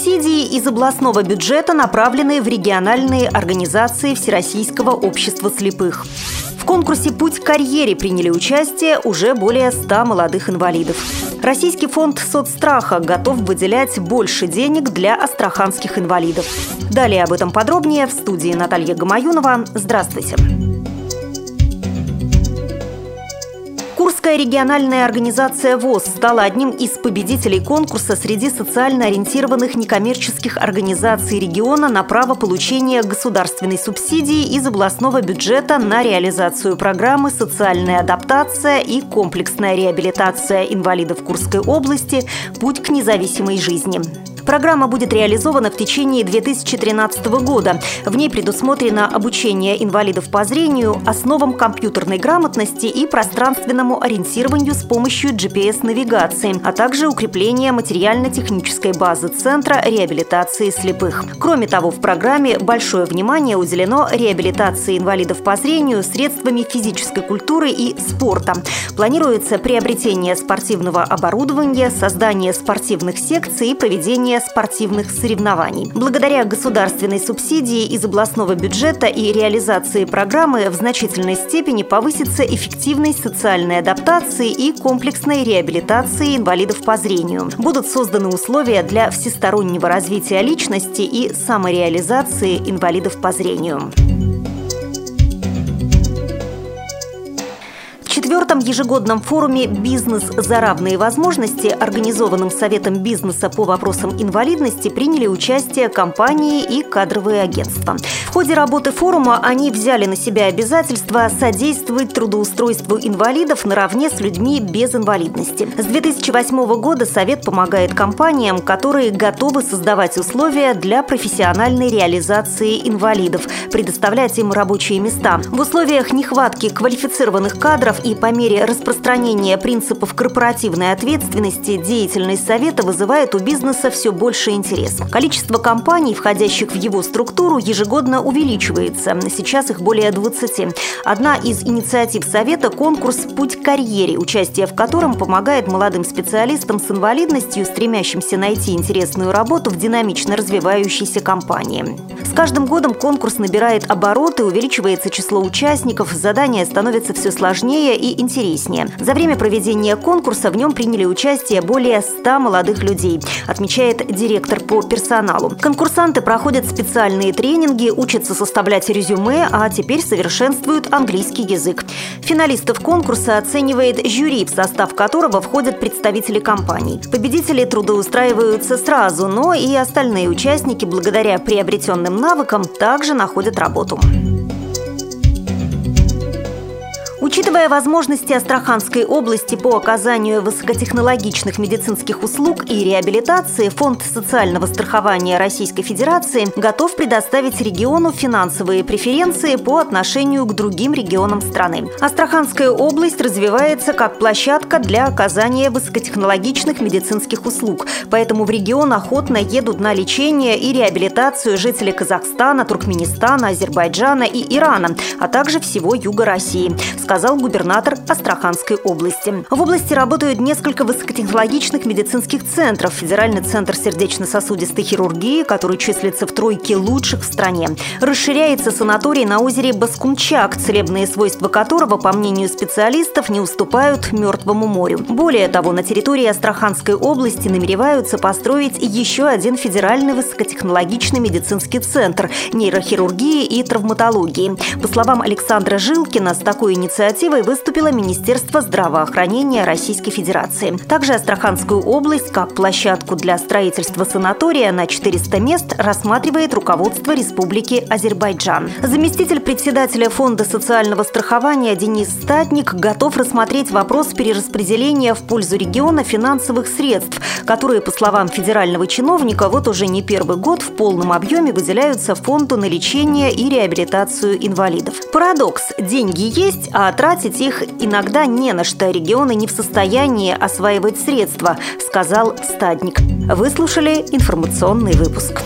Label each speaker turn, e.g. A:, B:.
A: Субсидии из областного бюджета направлены в региональные организации Всероссийского общества слепых. В конкурсе «Путь к карьере» приняли участие уже более 100 молодых инвалидов. Российский фонд соцстраха готов выделять больше денег для астраханских инвалидов. Далее об этом подробнее в студии Наталья Гамаюнова. Здравствуйте. Курская региональная организация ВОЗ стала одним из победителей конкурса среди социально ориентированных некоммерческих организаций региона на право получения государственной субсидии из областного бюджета на реализацию программы «Социальная адаптация и комплексная реабилитация инвалидов Курской области. Путь к независимой жизни». Программа будет реализована в течение 2013 года. В ней предусмотрено обучение инвалидов по зрению основам компьютерной грамотности и пространственному ориентированию с помощью GPS-навигации, а также укрепление материально-технической базы Центра реабилитации слепых. Кроме того, в программе большое внимание уделено реабилитации инвалидов по зрению средствами физической культуры и спорта. Планируется приобретение спортивного оборудования, создание спортивных секций и проведение спортивных соревнований. Благодаря государственной субсидии из областного бюджета и реализации программы в значительной степени повысится эффективность социальной адаптации и комплексной реабилитации инвалидов по зрению. Будут созданы условия для всестороннего развития личности и самореализации инвалидов по зрению. Четвертом ежегодном форуме «Бизнес за равные возможности», организованном Советом бизнеса по вопросам инвалидности, приняли участие компании и кадровые агентства. В ходе работы форума они взяли на себя обязательство содействовать трудоустройству инвалидов наравне с людьми без инвалидности. С 2008 года Совет помогает компаниям, которые готовы создавать условия для профессиональной реализации инвалидов, предоставлять им рабочие места. В условиях нехватки квалифицированных кадров и по мере распространения принципов корпоративной ответственности деятельность Совета вызывает у бизнеса все больше интерес. Количество компаний, входящих в его структуру, ежегодно увеличивается. Сейчас их более 20. Одна из инициатив Совета – конкурс «Путь к карьере», участие в котором помогает молодым специалистам с инвалидностью, стремящимся найти интересную работу в динамично развивающейся компании. С каждым годом конкурс набирает обороты, увеличивается число участников, задания становятся все сложнее и интереснее. За время проведения конкурса в нем приняли участие более 100 молодых людей, отмечает директор по персоналу. Конкурсанты проходят специальные тренинги, учатся составлять резюме, а теперь совершенствуют английский язык. Финалистов конкурса оценивает жюри, в состав которого входят представители компаний. Победители трудоустраиваются сразу, но и остальные участники благодаря приобретенным навыкам также находят работу. Учитывая возможности Астраханской области по оказанию высокотехнологичных медицинских услуг и реабилитации, Фонд социального страхования Российской Федерации готов предоставить региону финансовые преференции по отношению к другим регионам страны. Астраханская область развивается как площадка для оказания высокотехнологичных медицинских услуг, поэтому в регион охотно едут на лечение и реабилитацию жители Казахстана, Туркменистана, Азербайджана и Ирана, а также всего Юга России, сказал губернатор Астраханской области. В области работают несколько высокотехнологичных медицинских центров. Федеральный центр сердечно-сосудистой хирургии, который числится в тройке лучших в стране. Расширяется санаторий на озере Баскунчак, целебные свойства которого, по мнению специалистов, не уступают Мертвому морю. Более того, на территории Астраханской области намереваются построить еще один федеральный высокотехнологичный медицинский центр нейрохирургии и травматологии. По словам Александра Жилкина, с такой инициативой инициативой выступило Министерство здравоохранения Российской Федерации. Также Астраханскую область как площадку для строительства санатория на 400 мест рассматривает руководство Республики Азербайджан. Заместитель председателя Фонда социального страхования Денис Статник готов рассмотреть вопрос перераспределения в пользу региона финансовых средств, которые, по словам федерального чиновника, вот уже не первый год в полном объеме выделяются фонду на лечение и реабилитацию инвалидов. Парадокс – деньги есть, а тратить их иногда не на что. Регионы не в состоянии осваивать средства, сказал Стадник. Вы слушали информационный выпуск.